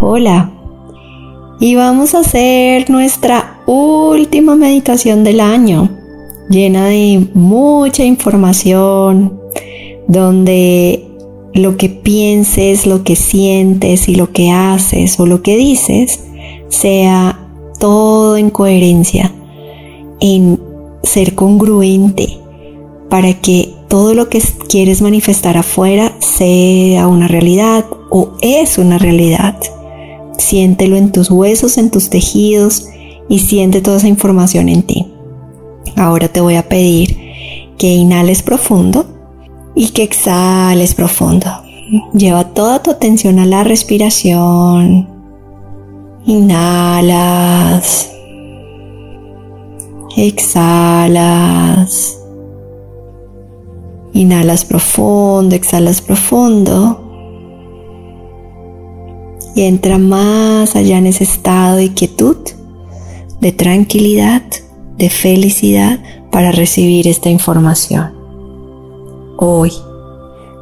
Hola. Y vamos a hacer nuestra última meditación del año, llena de mucha información, donde lo que pienses, lo que sientes y lo que haces o lo que dices sea todo en coherencia, en ser congruente, para que todo lo que quieres manifestar afuera sea una realidad o es una realidad. Siéntelo en tus huesos, en tus tejidos y siente toda esa información en ti. Ahora te voy a pedir que inhales profundo y que exhales profundo. Lleva toda tu atención a la respiración. Inhalas. Exhalas. Inhalas profundo, exhalas profundo. Y entra más allá en ese estado de quietud, de tranquilidad, de felicidad para recibir esta información. Hoy,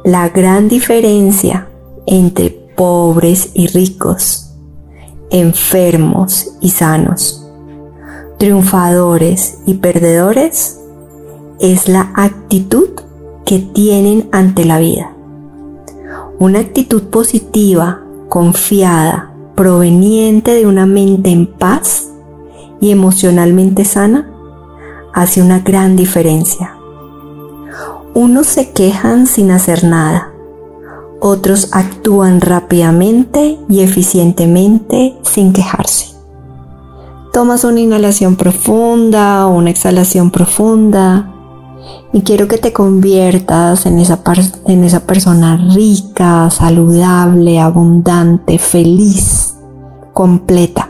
la gran diferencia entre pobres y ricos, enfermos y sanos, triunfadores y perdedores es la actitud que tienen ante la vida. Una actitud positiva, confiada, proveniente de una mente en paz y emocionalmente sana, hace una gran diferencia. Unos se quejan sin hacer nada, otros actúan rápidamente y eficientemente sin quejarse. Tomas una inhalación profunda una exhalación profunda y quiero que te conviertas en esa, en esa persona rica, saludable, abundante, feliz, completa,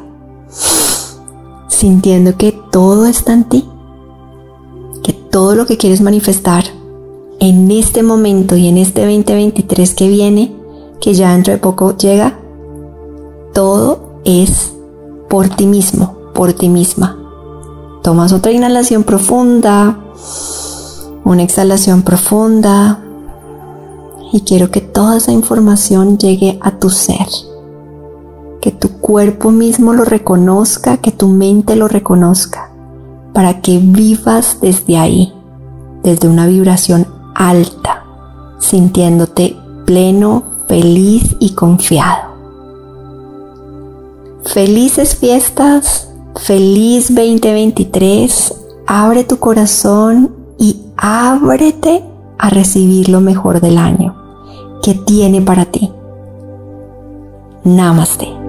sintiendo que todo está en ti, que todo lo que quieres manifestar en este momento y en este 2023 que viene, que ya dentro de poco llega, todo es por ti mismo, por ti misma. Tomas otra inhalación profunda una exhalación profunda y quiero que toda esa información llegue a tu ser, que tu cuerpo mismo lo reconozca, que tu mente lo reconozca, para que vivas desde ahí, desde una vibración alta, sintiéndote pleno, feliz y confiado. Felices fiestas, feliz 2023, abre tu corazón ábrete a recibir lo mejor del año que tiene para ti. Namaste.